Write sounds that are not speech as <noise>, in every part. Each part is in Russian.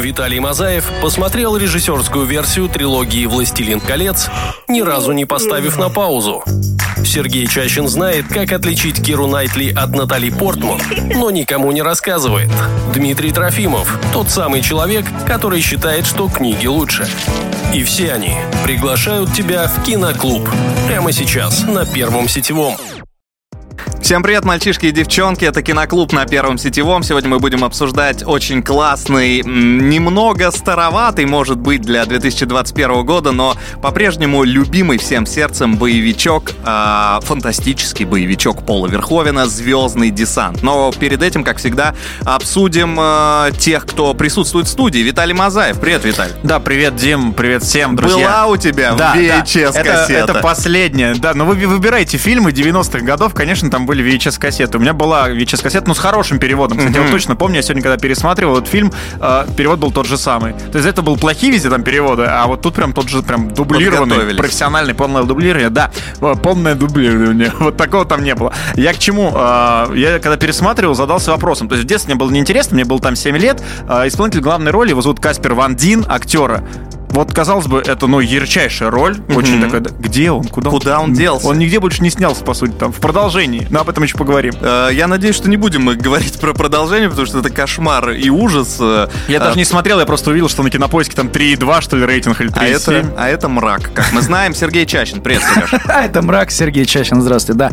Виталий Мазаев посмотрел режиссерскую версию трилогии «Властелин колец», ни разу не поставив на паузу. Сергей Чащин знает, как отличить Киру Найтли от Натали Портман, но никому не рассказывает. Дмитрий Трофимов – тот самый человек, который считает, что книги лучше. И все они приглашают тебя в киноклуб. Прямо сейчас на Первом сетевом. Всем привет, мальчишки и девчонки, это Киноклуб на Первом Сетевом. Сегодня мы будем обсуждать очень классный, немного староватый, может быть, для 2021 года, но по-прежнему любимый всем сердцем боевичок, э, фантастический боевичок Пола Верховена «Звездный десант». Но перед этим, как всегда, обсудим э, тех, кто присутствует в студии. Виталий Мазаев. Привет, Виталий. Да, привет, Дим, привет всем, друзья. Была у тебя да, VHS-кассета. Да. Это, это последняя. Да, но вы выбираете фильмы 90-х годов, конечно, там были VHS-кассеты. У меня была VHS-кассета, ну, с хорошим переводом. Кстати, mm-hmm. вот точно помню, я сегодня, когда пересматривал этот фильм, э, перевод был тот же самый. То есть это был плохие везде там переводы, а вот тут прям тот же, прям дублированный, профессиональный, полное дублирование. Да, полное дублирование. <laughs> Вот такого там не было. Я к чему? Э, я когда пересматривал, задался вопросом. То есть в детстве мне было неинтересно, мне было там 7 лет. Э, исполнитель главной роли, его зовут Каспер Ван Дин, актера. Вот, казалось бы, это, ну, ярчайшая роль. Mm-hmm. Очень такая, где он? Куда, Куда он, он делся? Он нигде больше не снялся, по сути, там, в продолжении. Но об этом еще поговорим. Э, я надеюсь, что не будем мы говорить про продолжение, потому что это кошмар и ужас. Э, я а... даже не смотрел, я просто увидел, что на кинопоиске там 3,2, что ли, рейтинг, или 3,7. А это, а это мрак, как мы знаем. Сергей Чащин, привет, Сереж. <laughs> А это мрак, Сергей Чащин, здравствуйте, да.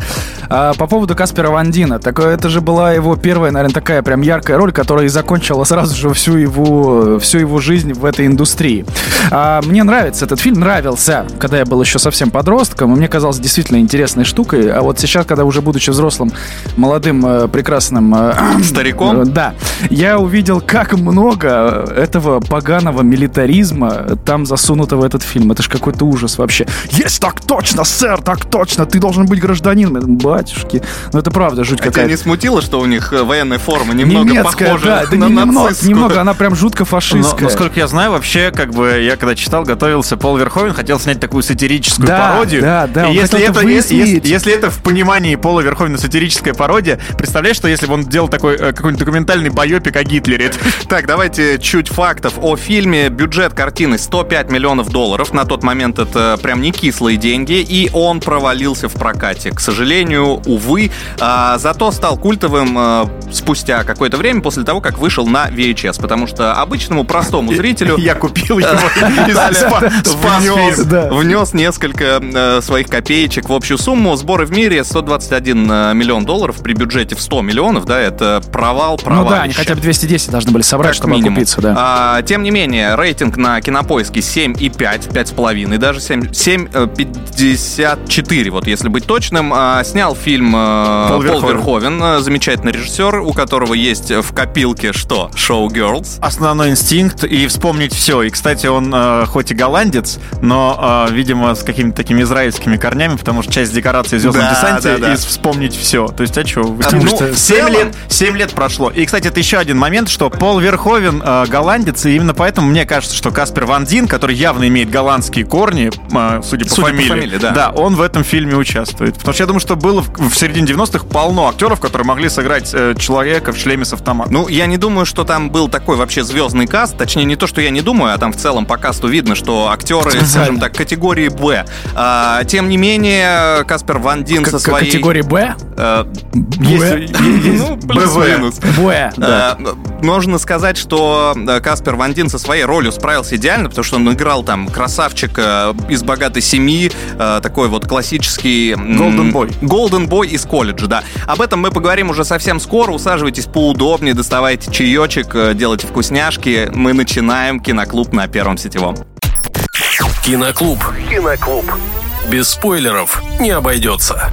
А, по поводу Каспера Вандина, такое, это же была его первая, наверное, такая прям яркая роль, которая и закончила сразу же всю его, всю его жизнь в этой индустрии. А, мне нравится этот фильм, нравился, когда я был еще совсем подростком, и мне казалось действительно интересной штукой. А вот сейчас, когда уже будучи взрослым, молодым, э, прекрасным... Э, <clears throat> Стариком? Да. Я увидел, как много этого поганого милитаризма там засунуто в этот фильм. Это ж какой-то ужас вообще. Есть, так точно, сэр, так точно, ты должен быть гражданином. Батюшки. Ну это правда жуть какая-то. тебя не смутило, что у них э, военная форма немного Немецкая, похожа да, да на немного, немного, она прям жутко фашистская. Но, насколько я знаю, вообще, как бы, я когда читал, готовил появился Пол Верховен, хотел снять такую сатирическую да, пародию. Да, да, и если это, если, если это в понимании Пола Верховена сатирическая пародия, представляешь, что если бы он делал такой э, какой-нибудь документальный байопик о Гитлере? <laughs> Так, давайте чуть фактов о фильме. Бюджет картины 105 миллионов долларов. На тот момент это прям не кислые деньги. И он провалился в прокате. К сожалению, увы. А, зато стал культовым а, спустя какое-то время после того, как вышел на VHS. Потому что обычному простому <laughs> зрителю... Я купил его <laughs> внес, несколько э, своих копеечек в общую сумму. Сборы в мире 121 э, миллион долларов при бюджете в 100 миллионов, да, это провал, провал. Ну да, они хотя бы 210 должны были собрать, чтобы минимум. окупиться, да. А, тем не менее, рейтинг на кинопоиске 7,5, 5,5, даже 7, 7,54, вот если быть точным. А, снял фильм э, Пол, Верховен. Э, замечательный режиссер, у которого есть в копилке что? Шоу Girls. Основной инстинкт и вспомнить все. И, кстати, он э, хоть и голландец, но, э, видимо, с какими-то такими израильскими корнями, потому что часть декорации в «Звездном да, десанте» да, да. и вспомнить все. То есть, а что? А, ну, что 7, лет, 7 лет прошло. И, кстати, это еще один момент, что Пол Верховен э, голландец, и именно поэтому мне кажется, что Каспер Ван Дин, который явно имеет голландские корни, э, судя по судя фамилии, по фамилии да. да, он в этом фильме участвует. Потому что я думаю, что было в, в середине 90-х полно актеров, которые могли сыграть э, человека в шлеме с автоматом. Ну, я не думаю, что там был такой вообще звездный каст. Точнее, не то, что я не думаю, а там в целом по касту видно, что актеры, скажем так, категории Б. А, тем не менее, Каспер Ван Дин со своей... Категории Б? А, есть, ну, плюс-минус. Б, да. Можно сказать, что Каспер Ван Дин со своей ролью справился идеально, потому что он играл там красавчика из богатой семьи, такой вот классический... Golden Boy. Golden Boy из колледжа, да. Об этом мы поговорим уже совсем скоро. Усаживайтесь поудобнее, доставайте чаечек, делайте вкусняшки. Мы начинаем киноклуб на Первом сетевом. Киноклуб. Киноклуб. Без спойлеров не обойдется.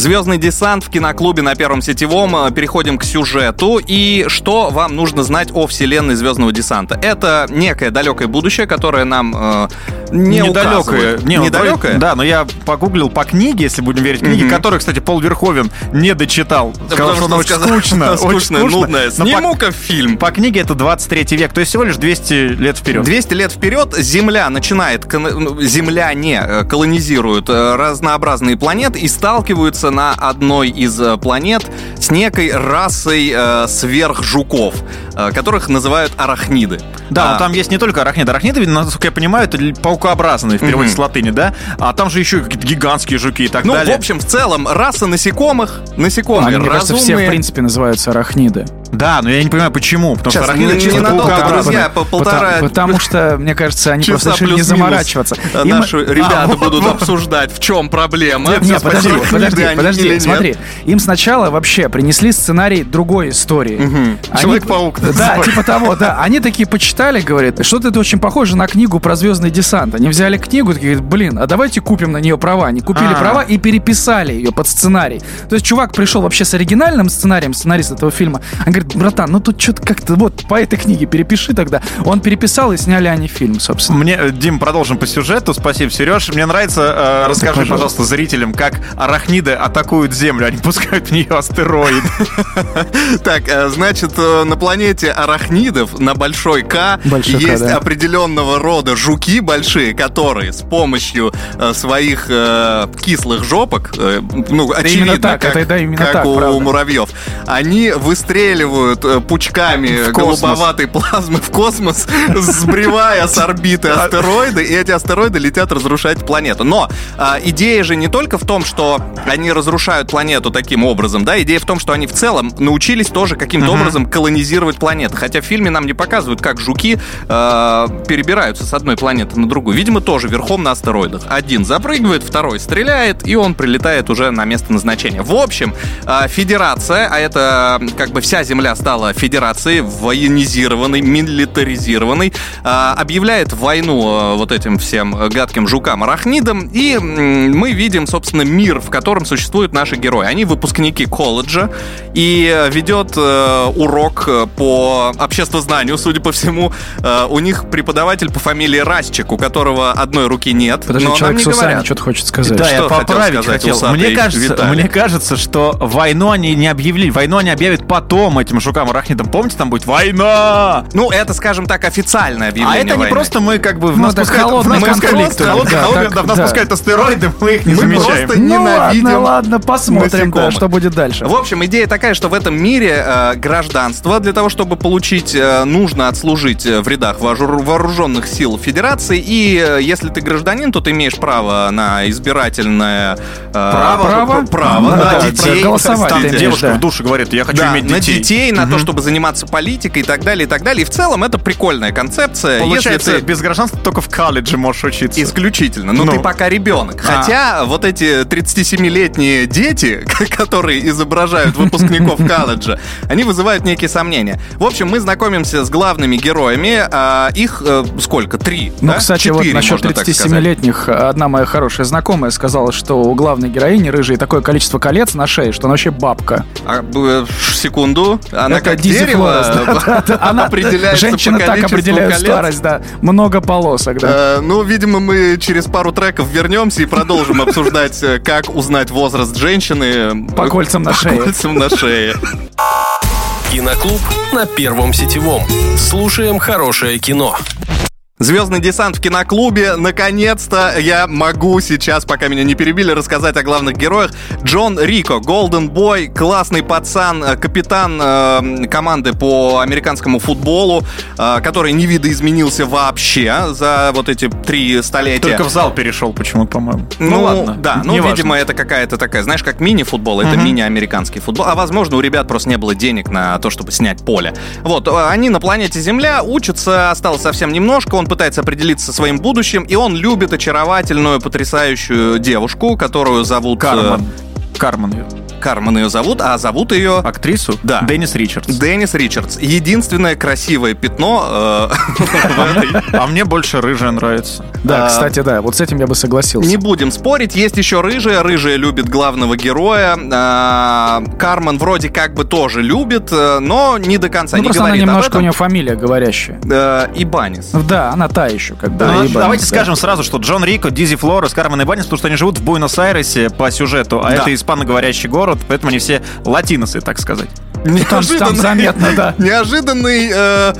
Звездный десант в киноклубе на Первом сетевом. Э, переходим к сюжету. И что вам нужно знать о вселенной Звездного десанта? Это некое далекое будущее, которое нам э, не недалекое. Не, недалекое? Да, но я погуглил по книге, если будем верить книге, mm-hmm. которую, кстати, Пол Верховен не дочитал. Сказал, что она очень скучно. <laughs> Скучная, нудная. Сниму-ка фильм. По книге это 23 век, то есть всего лишь 200 лет вперед. 200 лет вперед Земля начинает, ну, Земля не э, колонизирует э, разнообразные планеты и сталкиваются находится на одной из э, планет с некой расой э, сверхжуков, э, которых называют арахниды. Да, А, но там есть не только арахниды. Арахниды, насколько я понимаю, это паукообразные в переводе Мгм. с латыни, да? А там же еще и какие-то гигантские жуки и так Ну, далее. в общем, в целом, раса насекомых, насекомые Они, мне кажется, все, в разумные. принципе, называются арахниды. Да, но я не понимаю, почему. Потому Сейчас, что арахниды не- чисто паукообразные. друзья, по полтора Потому, потому <laughs> что, мне кажется, они часа просто решили не заморачиваться. э, Им- Наши ребята А, будут вот. обсуждать, в чем проблема. Нет, нет, подожди, подожди, подожди, смотри. Им сначала вообще принесли сценарий другой истории. Они- Человек-паук Да, называется. типа того, да. Они такие почитали, говорят, что-то это очень похоже на книгу про звездный десант. Они взяли книгу, такие, говорят, блин, а давайте купим на нее права. Они купили А. права и переписали ее под сценарий. То есть чувак пришел вообще с оригинальным сценарием, сценарист этого фильма. Он говорит, братан, ну тут что-то как-то вот по этой книге перепиши тогда. Он переписал и сняли они фильм, собственно. Мне, Дим, продолжим по сюжету. Спасибо, Сереж. Мне нравится, э, расскажи, пожалуйста. пожалуйста, зрителям, как арахниды атакуют Землю. Они пускают в нее астероид. <laughs> Так, э, значит, э, на планете арахнидов, на Большой К, есть определенного рода жуки большие, которые с помощью э, своих кислых жопок, ну, очевидно, как, у муравьев, они выстреливают э, пучками голубоватой плазмы в космос, сбривая с орбиты астероиды, и эти астероиды летят разрушать планету. Но а, идея же не только в том, что они разрушают планету таким образом, да, идея в том, что они в целом научились тоже каким-то образом колонизировать планеты. Хотя в фильме нам не показывают, как жуки э, перебираются с одной планеты на другую. Видимо, тоже верхом на астероидах. Один запрыгивает, второй стреляет, и он прилетает уже на место назначения. В общем, э, Федерация, а это как бы вся Земля стала Федерацией, военизированной, милитаризированной, э, объявляет войну э, вот этим всем гадким жукам-арахнидам, и мы видим, собственно, мир, в котором существуют наши герои. Они выпускники колледжа, и ведет э, урок по обществознанию, судя по всему. Э, у них преподаватель по фамилии Расчик, у которого одной руки нет, Подожди, но нам человек не с усами говорят. что-то хочет сказать. Да, Что я хотел поправить сказать хотел. усатый Мне кажется, Виталий? мне кажется, что войну они не объявили. Войну они объявят потом этим жукам-арахнидам. Помните, там будет война? Ну, это, скажем так, официальное А объявление это не войны. просто мы как бы в Ну, нас пускают, в нас пускают да, да, в нас да. пускают астероиды, мы их не Мы замечаем. просто Ну ненавидим ладно, ладно, посмотрим, да, что будет дальше. В общем, идея такая, что в этом мире э, гражданство для того, чтобы получить, э, нужно отслужить э, в рядах вооруженных сил Федерации. И э, если ты гражданин, то ты имеешь право на избирательное э, Право? право, право Да, на да, детей. голосовать, ты девушка да. в душе говорит, я хочу Да, иметь на детей. Детей, на то, чтобы заниматься политикой и так далее, и так далее. И в целом это прикольная концепция. Получается, если ты без гражданства только в колледже можешь учиться. Исключительно. Но Ну. ты пока ребенок. А. Хотя вот эти 37-летние дети, <laughs> которые изображают выпускников колледжа, они вызывают некие сомнения. В общем, мы знакомимся с главными героями. а, их э, сколько? Три. Ну, да? кстати, Четыре, вот насчет можно так сказать. 37-летних одна моя хорошая знакомая сказала, что у главной героини рыжей такое количество колец на шее, что она вообще бабка. А, б- секунду. Она Это как Дизи дерево <laughs> да, да. Она- определяется Женщины по так определяют колец. старость, да. Много полосок, да. Э, Ну, видимо, мы через пару треков вернемся и продолжим <laughs> обсуждать, э, как узнать возраст женщины. По кольцам на По шее. кольцам на шее. Киноклуб на Первом сетевом. Слушаем хорошее кино. Звездный десант в киноклубе. Наконец-то я могу сейчас, пока меня не перебили, рассказать о главных героях. Джон Рико, Голден Бой, классный пацан, э, капитан э, команды по американскому футболу, э, который не видоизменился вообще за вот эти три столетия. Только в зал перешел почему-то, по-моему. Ну, ладно. Да, ну, неважно. видимо, это какая-то такая, знаешь, как мини-футбол, это мини-американский футбол. А возможно, у ребят просто не было денег на то, чтобы снять поле. Вот, э, они на планете Земля учатся, осталось совсем немножко, он пытается определиться со своим будущим, и он любит очаровательную, потрясающую девушку, которую зовут... э, Карман. Кармен ее зовут, а зовут ее... Актрису? Да. Деннис Ричардс. Деннис Ричардс. Единственное красивое пятно э, А мне больше рыжая нравится. Да, а, кстати, да, вот с этим я бы согласился. Не будем спорить, есть еще рыжая. Рыжая любит главного героя. А, Кармен вроде как бы тоже любит, э, но не до конца Ну, не просто она говорит об немножко, у нее фамилия говорящая. Э, Ибанис. Да, она та еще, как бы. Ну, давайте да. скажем сразу, что Джон Рико, Дизи Флорес, Кармен и Баннис, потому что они живут в Буэнос-Айресе по сюжету, а это испаноговорящий город, поэтому они все латиносы, так сказать. Там, там заметно, да. <laughs> Неожиданный э,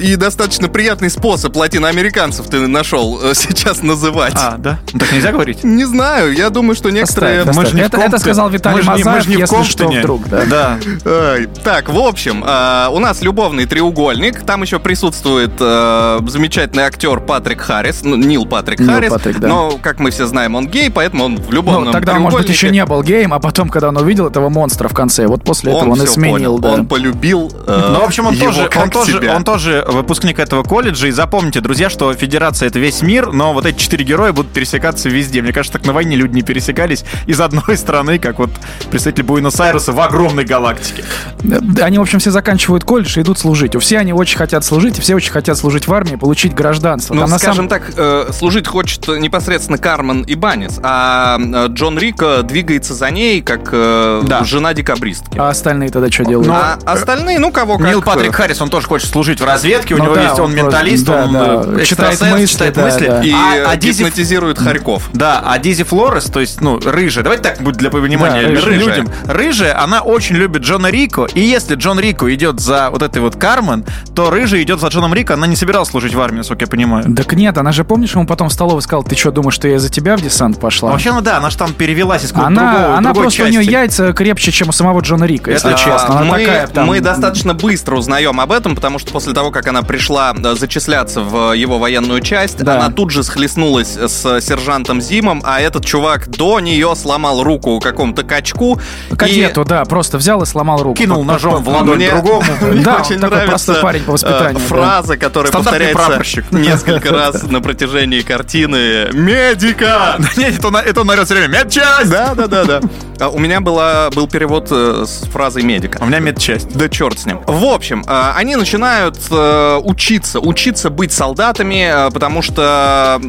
и достаточно приятный способ латиноамериканцев ты нашел э, сейчас называть. А, да? Ну, так нельзя говорить? Не знаю, я думаю, что некоторые... Оставь, Мы оставь. в это, это сказал Виталий мы не- мы Мазаев, же не в если что, вдруг. Да. Да. Ай, Так, в общем, э, у нас любовный треугольник. Там еще присутствует э, замечательный актер Патрик Харрис, ну, Нил Патрик Нил Харрис. Патрик, да. Но, как мы все знаем, он гей, поэтому он в любовном Ну, тогда он, может быть, еще треугольнике. не был геем, а потом, когда он увидел этого монстра в конце, вот после этого он, и сменил, понял. Да. Он полюбил э, Ну, в общем, он его тоже, как он, тоже, себя. он тоже выпускник этого колледжа. И запомните, друзья, что Федерация — это весь мир, но вот эти четыре героя будут пересекаться везде. Мне кажется, так на войне люди не пересекались из одной <laughs> страны, как вот представитель Буэнос-Айреса в огромной галактике. Да, Они, в общем, все заканчивают колледж и идут служить. У все они очень хотят служить, и все очень хотят служить в армии, получить гражданство. Ну, Там на скажем самом- так, э, служить хочет непосредственно Кармен и Банис, а э, Джон Рико двигается за ней, как э, Да. жена декабристки. А остальные тогда что делают? А остальные, ну, кого как... Нил Патрик Харрис, он тоже хочет служить в разведке, у Ну него да, есть, он он менталист, да, он да, э, читает мысли, читает да, мысли. да. И А, а э, Дизи- гипнотизирует Харьков. Да, а Дизи Флорес, то есть, ну, рыжая, давайте так будет для понимания Да, рыжая. людям. Рыжая, она очень любит Джона Рико, и если Джон Рико идет за вот этой вот Кармен, то рыжая идет за Джоном Рико, она не собиралась служить в армии, насколько я понимаю. Так нет, она же, помнишь, ему потом в столовой сказал, ты что, думаешь, что я за тебя в десант пошла? Вообще, ну да, она же там перевелась из какого-то она, другого, она другой просто, у части. нее яйца крепче, чем у самого Джона Рика, если Это, честно. Она мы, такая там... мы достаточно быстро узнаем об этом, потому что после того, как она пришла э, зачисляться в его военную часть, Да. она тут же схлестнулась с сержантом Зимом, а этот чувак до нее сломал руку какому-то качку. Кадету, да, просто взял и сломал руку. Кинул ножом в ладонь Мне- другому. <laughs> Мне Да, очень нравится парень по воспитанию, э, да. фраза, которая повторяется <laughs> несколько раз на протяжении картины. Медика! <laughs> Нет, это он, орет все время. Медчасть! Да, да, да, да. А У меня была, был перевод э, с фразой медика. А у меня медчасть. Да черт с ним. В общем, э, они начинают э, учиться, учиться быть солдатами, э, потому что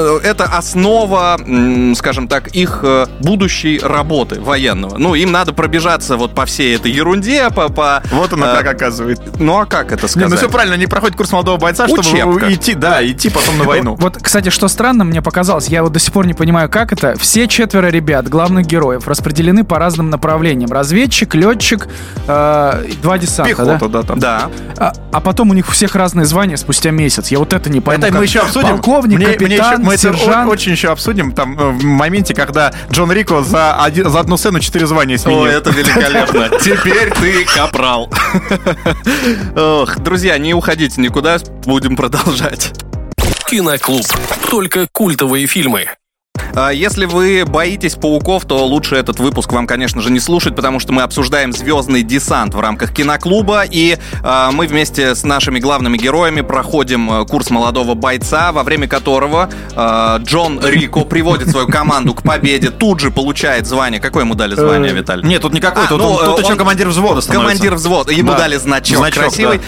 это основа, скажем так, их э, будущей работы военного. Ну, им надо пробежаться вот по всей этой ерунде, по... по Вот оно э, как оказывается. Ну, а как это Не, сказать? ну все правильно, они проходят курс молодого бойца, чтобы Учебка. идти, да, идти потом на войну. Вот, кстати, что странно мне показалось, я вот до сих пор не понимаю, как это. Все четверо ребят, главных героев, распределены по разным направлениям. Разведчик, летчик, э, два десанта, Пехота, да? да, там. Да. А, а потом у них у всех разные звания спустя месяц. Я вот это не пойму. Это мы еще обсудим. Полковник, Мне- мне капитан, еще- мы это сержант. о- очень еще обсудим там э, в моменте, когда Джон Рико за, один- за одну сцену четыре звания сменил. О, это великолепно. <laughs> Теперь ты капрал. Ох, друзья, не уходите никуда, будем продолжать. Киноклуб. Только культовые фильмы. А Если вы боитесь пауков, то лучше этот выпуск вам, конечно же, не слушать, потому что мы обсуждаем звездный десант в рамках киноклуба, и а, мы вместе с нашими главными героями проходим э, курс молодого бойца, во время которого а, Джон Рико приводит свою команду к победе, тут же получает звание. Какое ему дали звание, Виталий? Нет, тут никакой, А, тут, ну, он- тут э, еще командир взвода становится. Командир взвода. Ему Да. дали значок, Значок, красивый.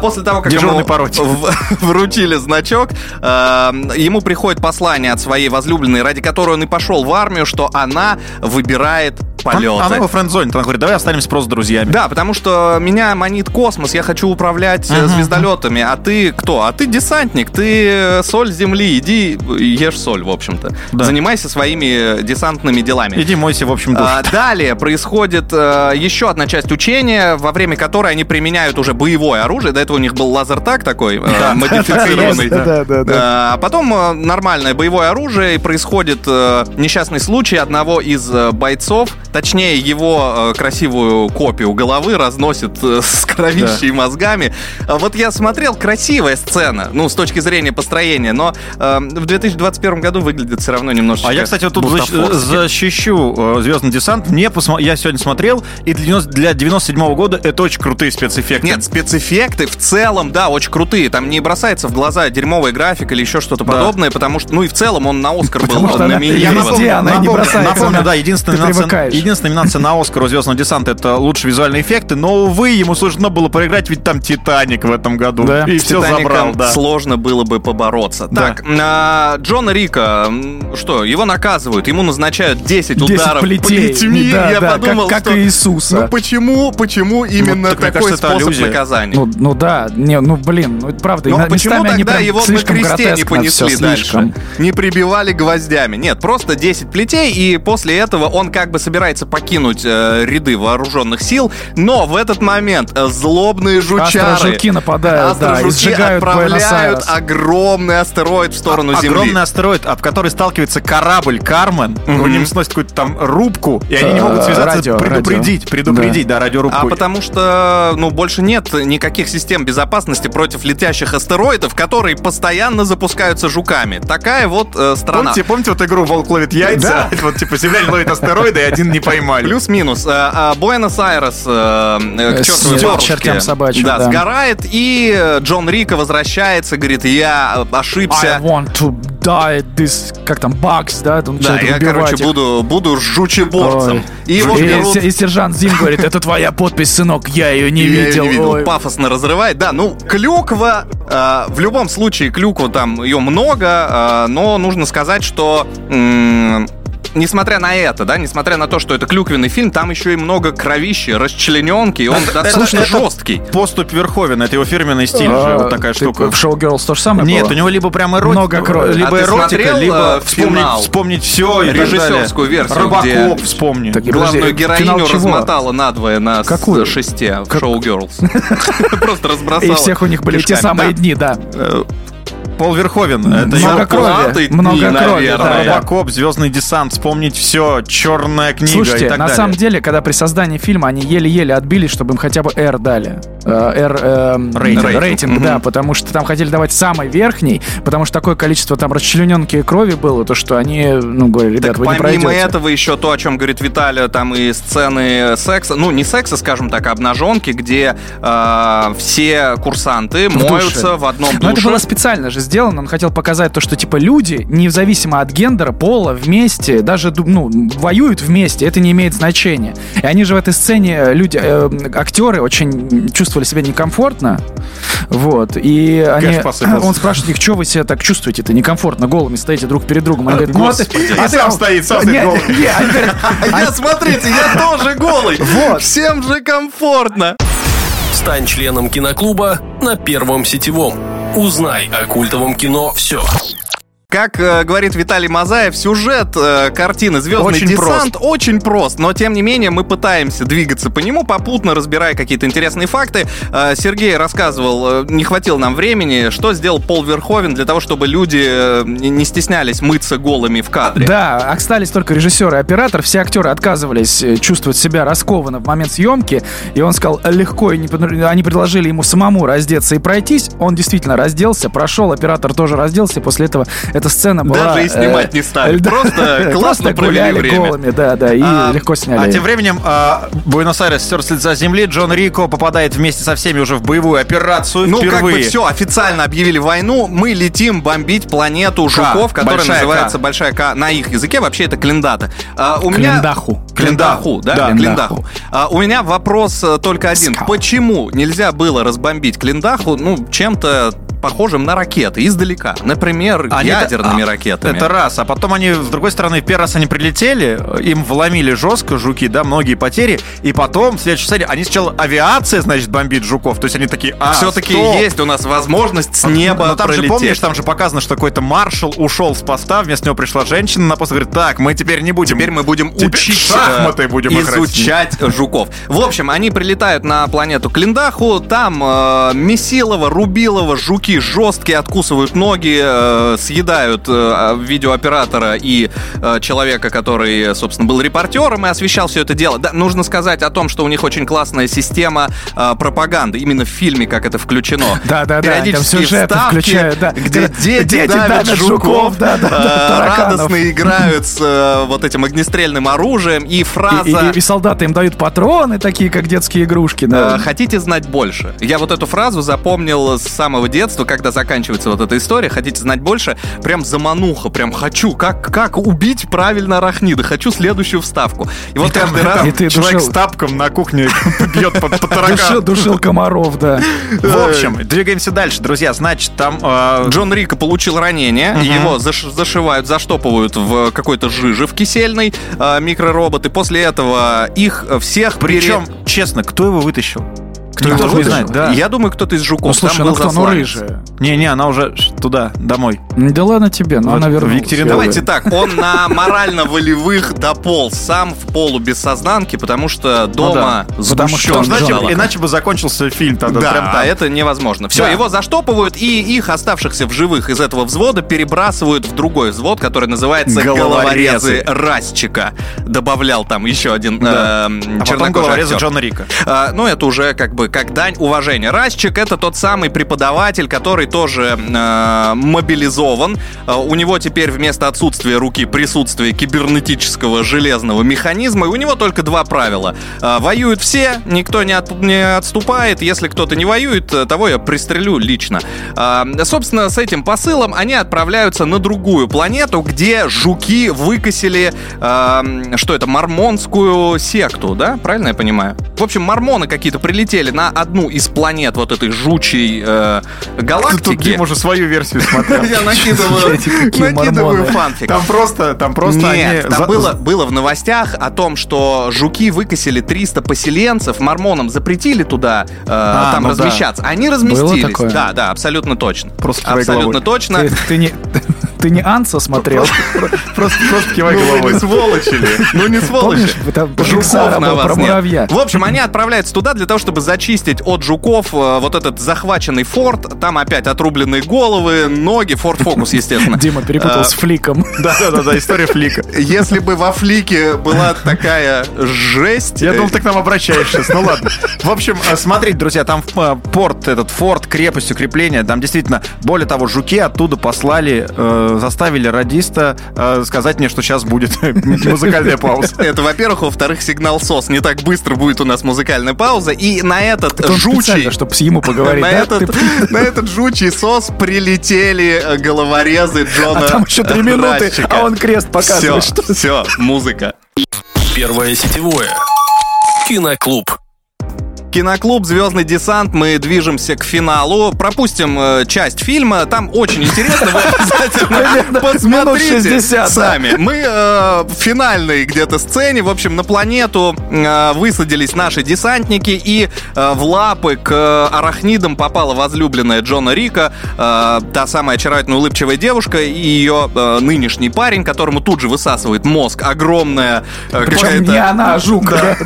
После того, как Дежурный ему <laughs> вручили значок, ему приходит послание от своей возлюбленной, ради которой он и пошел в армию, что она выбирает полеты. Она его френд-зонит, она говорит, давай останемся просто друзьями. Да, потому что меня манит космос, я хочу управлять э, звездолетами, а ты кто? А ты десантник, ты э, соль земли, иди ешь соль, в общем-то. Да. Занимайся своими э, десантными делами. Иди мойся, в общем, душ. А, далее происходит э, еще одна часть учения, во время которой они применяют уже боевое оружие. До этого у них был лазертак такой, э, модифицированный. Да, да, да. А потом э, нормальное боевое оружие, и происходит э, несчастный случай одного из э, бойцов, точнее его э, красивую копию головы разносит э, <laughs> с кровищей и мозгами. А Вот я смотрел, красивая сцена, ну, с точки зрения построения, но э, в 2021 году выглядит все равно немножечко А я, кстати, вот тут бутафорски. защищу э, Звездный десант. Мне посма- я сегодня смотрел, и для 90 для 97 года это очень крутые спецэффекты. Нет, спецэффекты в целом, да, очень крутые. Там не бросается в глаза дерьмовый график или еще что-то Да. подобное, потому что, ну и в целом он на Оскар был номинирован. я везде, она не напомню, бросается, напомню, да, <laughs> привыкаешь. Единственная номинация на Оскар у Звездного десанта это лучшие визуальные эффекты, но, увы, ему суждено было проиграть, ведь там Титаник в этом году. Да. И С все забрал, да. сложно было бы побороться. Да. Так, а, Джона Рика, что, его наказывают, ему назначают 10 10 ударов плетей. плетьми. Да, Я да, подумал, как- как что, и Иисуса. Ну почему, почему именно так мне такой кажется, способ аллюзия. наказания? Ну, ну да, не, ну блин, ну это правда. Ну, а на- почему тогда его на слишком кресте не понесли дальше? слишком. Не прибивали гвоздями. Нет, просто 10 плетей, и после этого он как бы собирается собирается покинуть э, ряды вооруженных сил, но в этот момент э, злобные жучары... Астрожуки нападают, да, и Астрожуки сжигают отправляют огромный астероид в сторону Земли. Огромный астероид, об который сталкивается корабль Кармен. У них сносит какую-то там рубку, и они не могут связаться, радио, предупредить, радио. предупредить, да, радиорубку. А потому что, ну, больше нет никаких систем безопасности против летящих астероидов, которые постоянно запускаются жуками. Такая вот э, страна. Помните, помните вот игру «Волк ловит яйца»? <laughs> Вот типа землянин ловит астероиды, и один не поймали. Плюс-минус. Э, а, Буэнос-Айрес э, э, к Э, чертовой чертям собачьим, да, сгорает, и э, Джон Рика возвращается, говорит, я э, ошибся. I want to die this, как там, bugs, да? Он Да, я, короче, их. буду, буду жучеборцем. И его И, берут... и сержант Зим говорит, это твоя подпись, сынок, я ее не Я видел. не видел. Ой. Пафосно разрывает. Да, ну, клюква, э, в любом случае, клюкву там ее много, э, но нужно сказать, что... Несмотря на это, да, несмотря на то, что это клюквенный фильм, там еще и много кровищи, расчлененки, и он достаточно это- жесткий. Поступь Верховен, это его фирменный стиль же, А, вот такая ты штука. В шоу Girls то же самое Нет, было? у него либо прям эротика, Много крови. либо А эротика, смотрел, либо э, вспомнить, вспомнить все и Режиссерскую версию, Робокоп где- вспомни. Так, и Главную героиню размотала надвое на Какую? шесте в шоу Girls. <laughs> Просто И разбросала. всех у них были те самые дни, да. Э, Пол Верховен, это Много крови, крылатые дни, много крови, наверное. да, да. Робокоп, Звездный десант, вспомнить все, черная книга и Слушайте, так на далее. самом деле, когда при создании фильма они еле-еле отбились, чтобы им хотя бы R дали. Э, R эм, Рейтинг. рейтинг, да, Мгм. потому что там хотели давать самый верхний, потому что такое количество там расчлененки и крови было, то что они, ну, говорили, ребят, Так вы не помимо пройдете. этого еще то, о чем говорит Виталий, там и сцены секса, ну не секса, скажем так, а обнаженки, где э, все курсанты В душе. моются в одном Но это душе. было специально же сделано. Он хотел показать то, что типа люди, независимо от гендера, пола, вместе, даже ну, воюют вместе, это не имеет значения. И они же в этой сцене, э, люди, э, актеры очень чувствовали себя некомфортно. Вот. И они, посыпался. он спрашивает их, что вы себя так чувствуете-то некомфортно, голыми стоите друг перед другом. Они говорят, ну, а ты- Господи. а ты- сам стоит, сам Не, голый. не, <laughs> А я, смотрите, я тоже голый. Вот. Всем же комфортно. Стань членом киноклуба на Первом сетевом. Узнай о культовом кино все. Как э, говорит Виталий Мазаев, сюжет э, картины «Звездный Очень десант» очень прост, но тем не менее мы пытаемся двигаться по нему, попутно разбирая какие-то интересные факты. Э, Сергей рассказывал, э, не хватило нам времени, что сделал Пол Верховен для того, чтобы люди э, не стеснялись мыться голыми в кадре. Да, остались только режиссер и оператор. Все актеры отказывались э, чувствовать себя раскованно в момент съемки. И он сказал легко, и не они предложили ему самому раздеться и пройтись. Он действительно разделся, прошел, оператор тоже разделся. После этого эта сцена была... Даже и снимать не стали. <laughs> Просто классно провели время. голыми, да, да, и А, легко сняли. А тем временем а, Буэнос-Айрес стер с лица земли. Джон Рико попадает вместе со всеми уже в боевую операцию Ну, как бы все, официально объявили войну, мы летим бомбить планету жуков, которая называется Большая К на их языке, вообще это Клиндата. У меня... Клиндаху. Клиндаху, да? Да. Клиндаху. А, у меня вопрос э, только один. Почему нельзя было разбомбить Клиндаху, ну, чем-то похожим на ракеты издалека? Например, Они- ядерными а, ракетами. Это раз. А потом они, с другой стороны, первый раз они прилетели, им вломили жестко жуки, да, многие потери. И потом, в следующей серии, они сначала авиация, значит, бомбит жуков. То есть они такие, а, Все-таки есть у нас возможность с неба Но там же, пролететь. помнишь, там же показано, что какой-то маршал ушел с поста, вместо него пришла женщина на пост и говорит, так, мы теперь не будем. Теперь мы будем Теперь учить, шахматы э, будем играть изучать жуков. В общем, они прилетают на планету Клиндаху, там э, Месилова, Рубилова, жуки жесткие, откусывают ноги, э, съедают э, видеооператора и э, человека, который, собственно, был репортером и освещал все это дело. Да, нужно сказать о том, что у них очень классная система э, пропаганды, именно в фильме, как это включено. <laughs> Да-да-да, там Периодические сюжеты вставки, включают, да. где дети, дети давят давят жуков, жуков, э, тараканов. радостно играют с э, вот этим огнестрельным оружием, и И, фраза... и- и солдаты им дают патроны, такие как детские игрушки. Да. Э, Хотите знать больше? Я вот эту фразу запомнил с самого детства, когда заканчивается вот эта история. Хотите знать больше? Прям замануха, прям хочу. Как, как убить правильно арахнида? Хочу следующую вставку. И вот каждый раз... И ты Человек душил- с тапком на кухне бьет по, по Душил, таракану. душил комаров, да. В общем, двигаемся дальше, друзья. Значит, там... э, Джон Рика получил ранение, его заш- зашивают, заштопывают в какой-то жиже в кисельной э, микроробот, и после этого их всех пере- Причем, честно, кто его вытащил? Кто Никто его не знает, да. Я думаю, кто-то из жуков. Ну, слушай, Там ну кто, ну рыжая. Не-не, она уже туда, домой. Да ладно тебе, ну Вот она вернулась. Давайте так, он на морально-волевых дополз сам в полу без сознанки, потому что дома Потому что сгущен Иначе, бы закончился фильм тогда. Да, прям там. а это невозможно. Все, Да. его заштопывают, и их, оставшихся в живых из этого взвода, перебрасывают в другой взвод, который называется Головорезы. «Головорезы Расчика». Добавлял там еще один Да. эм, А потом актер. Джона Рика. А, ну, это уже как бы как дань уважения. Расчик — это тот самый преподаватель, который тоже э, мобилизован. Э, у него теперь вместо отсутствия руки присутствие кибернетического железного механизма, и у него только два правила. Э, воюют все, никто не, от- не отступает. Если кто-то не воюет, э, того я пристрелю лично. Собственно, с этим посылом они отправляются на другую планету, где жуки выкосили, что это, мормонскую секту, да? Правильно я понимаю? В общем, мормоны какие-то прилетели на одну из планет вот этой жучей э, Тут галактики. Дима уже свою версию смотрел. Я накидываю, накидываю фанфик. Там просто, там просто Нет, там было, было в новостях о том, что жуки выкосили 300 поселенцев, мормонам запретили туда э, А, там ну размещаться. Они разместились. Да, да, абсолютно точно. Просто абсолютно точно. Ты не, ты не Анса смотрел? Просто, просто кивай Ну головой. не сволочи ли? Ну не сволочи. Жуков на вас нет. В общем, они отправляются туда для того, чтобы зачистить от жуков э, вот этот захваченный форт. Там опять отрубленные головы, ноги, Форд Фокус, естественно. Дима перепутал Э, с фликом. Да-да-да, история флика. Если бы во флике была такая жесть... Я э, думал, ты к нам обращаешься сейчас. Ну ладно. В общем, э, смотрите, друзья, там э, порт, этот форт, крепость, укрепление, там действительно, более того, жуки оттуда послали, э, заставили радиста э, сказать мне, что сейчас будет <laughs> музыкальная пауза. Это, во-первых. Во-вторых, сигнал СОС. Не так быстро будет у нас музыкальная пауза. И на этот жучий... чтобы с ему поговорить, <laughs> на, этот, <laughs> на этот жучий сос прилетели э, головорезы Джона А там еще три минуты, а он крест показывает. Все, все, музыка. Первое сетевое. Киноклуб. Киноклуб «Звездный десант». Мы движемся к финалу. Пропустим э, часть фильма. Там очень интересно. Вы обязательно посмотрите минут 60, да. сами. Мы э, в финальной где-то сцене. В общем, на планету э, высадились наши десантники. И э, в лапы к арахнидам попала возлюбленная Джона Рика. э, Та самая очаровательная улыбчивая девушка. И ее э, нынешний парень, которому тут же высасывает мозг. Огромная э, какая-то... не она, а жук. да.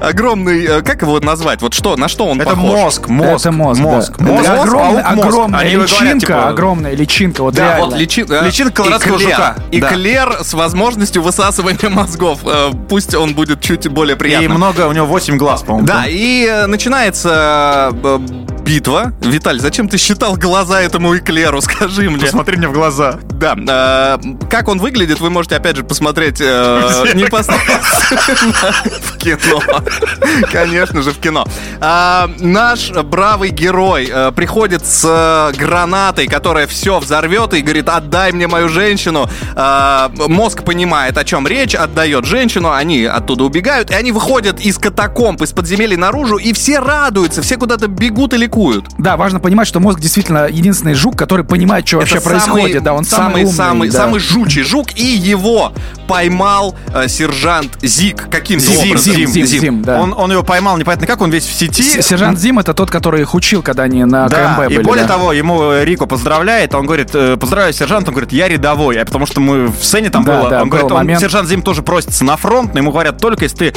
Огромный, э, как его назвать? Вот что, на что он Это похож? мозг, мозг, Это мозг, мозг. да. Мозг, Это огромная, паук, мозг. огромная Они говорят, личинка, типа, огромная личинка, вот Да, реально. вот личи- Личинка колорадского эклер. жука. Да. Эклер с возможностью высасывания <laughs> мозгов. Э, Пусть он будет чуть более И приятным. много, у него 8 глаз, по-моему. Да, и э, начинается э, битва. Виталь, зачем ты считал глаза этому эклеру? <laughs> Скажи мне. Посмотри мне в глаза. Да, э, как он выглядит, вы можете опять же посмотреть э, <laughs> непосредственно в кино. <laughs> Конечно же, в кино. А, наш бравый герой э, приходит с э, гранатой, которая все взорвет и говорит, отдай мне мою женщину. А, мозг понимает, о чем речь, отдает женщину, они оттуда убегают, и они выходят из катакомб, из подземелий наружу, и все радуются, все куда-то бегут и ликуют. Да, важно понимать, что мозг действительно единственный жук, который понимает, что вообще Это происходит. да, он самый, умный, самый, да. самый жучий жук, и его поймал э, сержант Зик. Каким Зим, образом? Зим, Зим, Зим, да. Он, он его поймал, непонятно как, он весь в сети. С- Сержант Зим это тот, который их учил, когда они на Да, КМБ и были. более да. того, ему э, Рико поздравляет, он говорит, э, поздравляю, сержант, он говорит, я рядовой, а потому что мы в сцене там Да, было, да, он был говорит, он- момент. сержант Зим тоже просится на фронт, но ему говорят, только если ты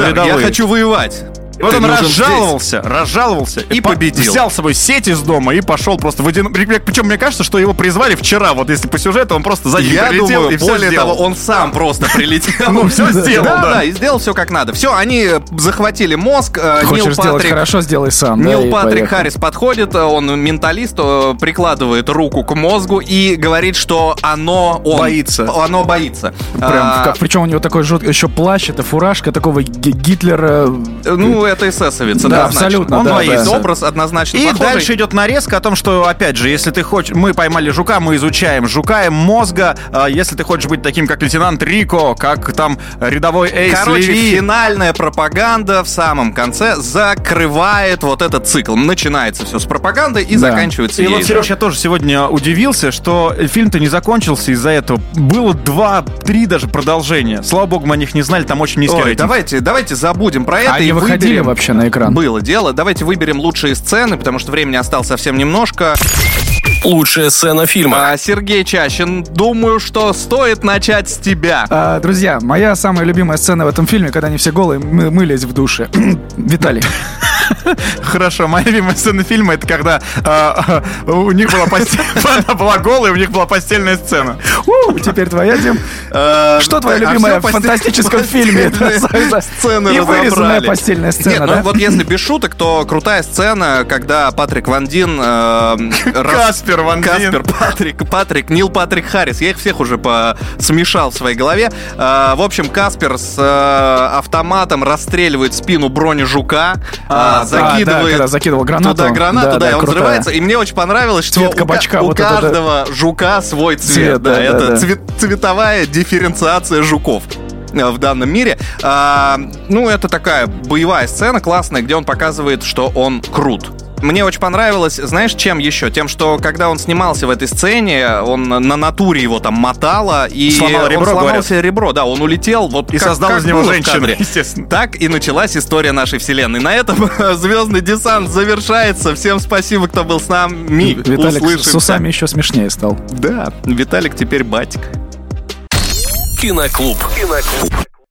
Сэр, рядовые. я хочу воевать. И вот Ты он разжаловался, разжаловался И по- победил. Взял с собой сеть из дома и пошел просто в один... Причем мне кажется, что его призвали вчера. Вот если по сюжету, он просто за здесь. ним Я прилетел думаю, и все более сделал. того, он сам просто прилетел. <laughs> Ну, всё сделал, Да, да. и сделал все как надо. Все, они захватили мозг. э, Нил Хочешь сделать Патрик хорошо, сделай сам. Нил Патрик. Харрис подходит, э, он менталист, э, прикладывает руку к мозгу и говорит, что оно он, Боится. Оно боится. Прям, А, как, причем у него такой жуткий еще плащ, это фуражка такого Ги- Гитлера. Ну, это эсэсовец, Да, однозначно. абсолютно, Он да, боится. да. Образ однозначно И похожий. дальше идет нарезка о том, что, опять же, если ты хочешь... Мы поймали жука, мы изучаем жука и мозга. А Если ты хочешь быть таким, как лейтенант Рико, как там рядовой Эйс Короче, Леви, финальная пропаганда в самом конце закрывает вот этот цикл. Начинается все с пропаганды и Да. заканчивается И ей вот, же. Сереж, я тоже сегодня удивился, что фильм-то не закончился из-за этого. Было два-три даже продолжения. Слава богу, мы о них не знали, там очень низкий Ой, рейтинг. давайте, давайте забудем про это Они и выходили выходили вообще на экран? Было дело. Давайте выберем лучшие сцены, потому что времени осталось совсем немножко. Лучшая сцена фильма. А, Сергей Чащин, думаю, что стоит начать с тебя. А, друзья, моя самая любимая сцена в этом фильме, когда они все голые мы- мылись в душе. <clears throat> Виталий. <laughs> Хорошо, моя любимая сцена фильма это когда а, а, у них была постель, <laughs> она была голая, у них была постельная сцена. У, Теперь твоя, Дим. Э, Что твоя а любимая в фантастическом фильме? <laughs> Сцены И вырезанная постельная сцена, Нет, ну вот если без шуток, то крутая сцена, когда Патрик Ван Дин... э, Каспер Ван Дин. Каспер, Патрик, Патрик, Нил Патрик Харрис. Я их всех уже смешал в своей голове. Э, в общем, Каспер с э, автоматом расстреливает спину бронежука, А, да, да, закидывает когда закидывал гранату. туда гранату, Да, да, да, и он взрывается. И мне очень понравилось, что у, да. каждого жука свой цвет. Да, да, это да, да. цвет- цветовая дифференциация жуков э, в данном мире. А, ну, это такая боевая сцена классная, где он показывает, что он крут. Мне очень понравилось, знаешь, чем еще? Тем, что когда он снимался в этой сцене, он на натуре его там мотало, и Сломал он ребро, сломал говорят. себе ребро, да, он улетел, вот И как- создал как из него женщину, естественно. Так и началась история нашей вселенной. На этом <laughs> звездный десант завершается. Всем спасибо, кто был с нами. Виталик Услышимся. с усами еще смешнее стал. Да, Виталик теперь батик. Киноклуб. Киноклуб.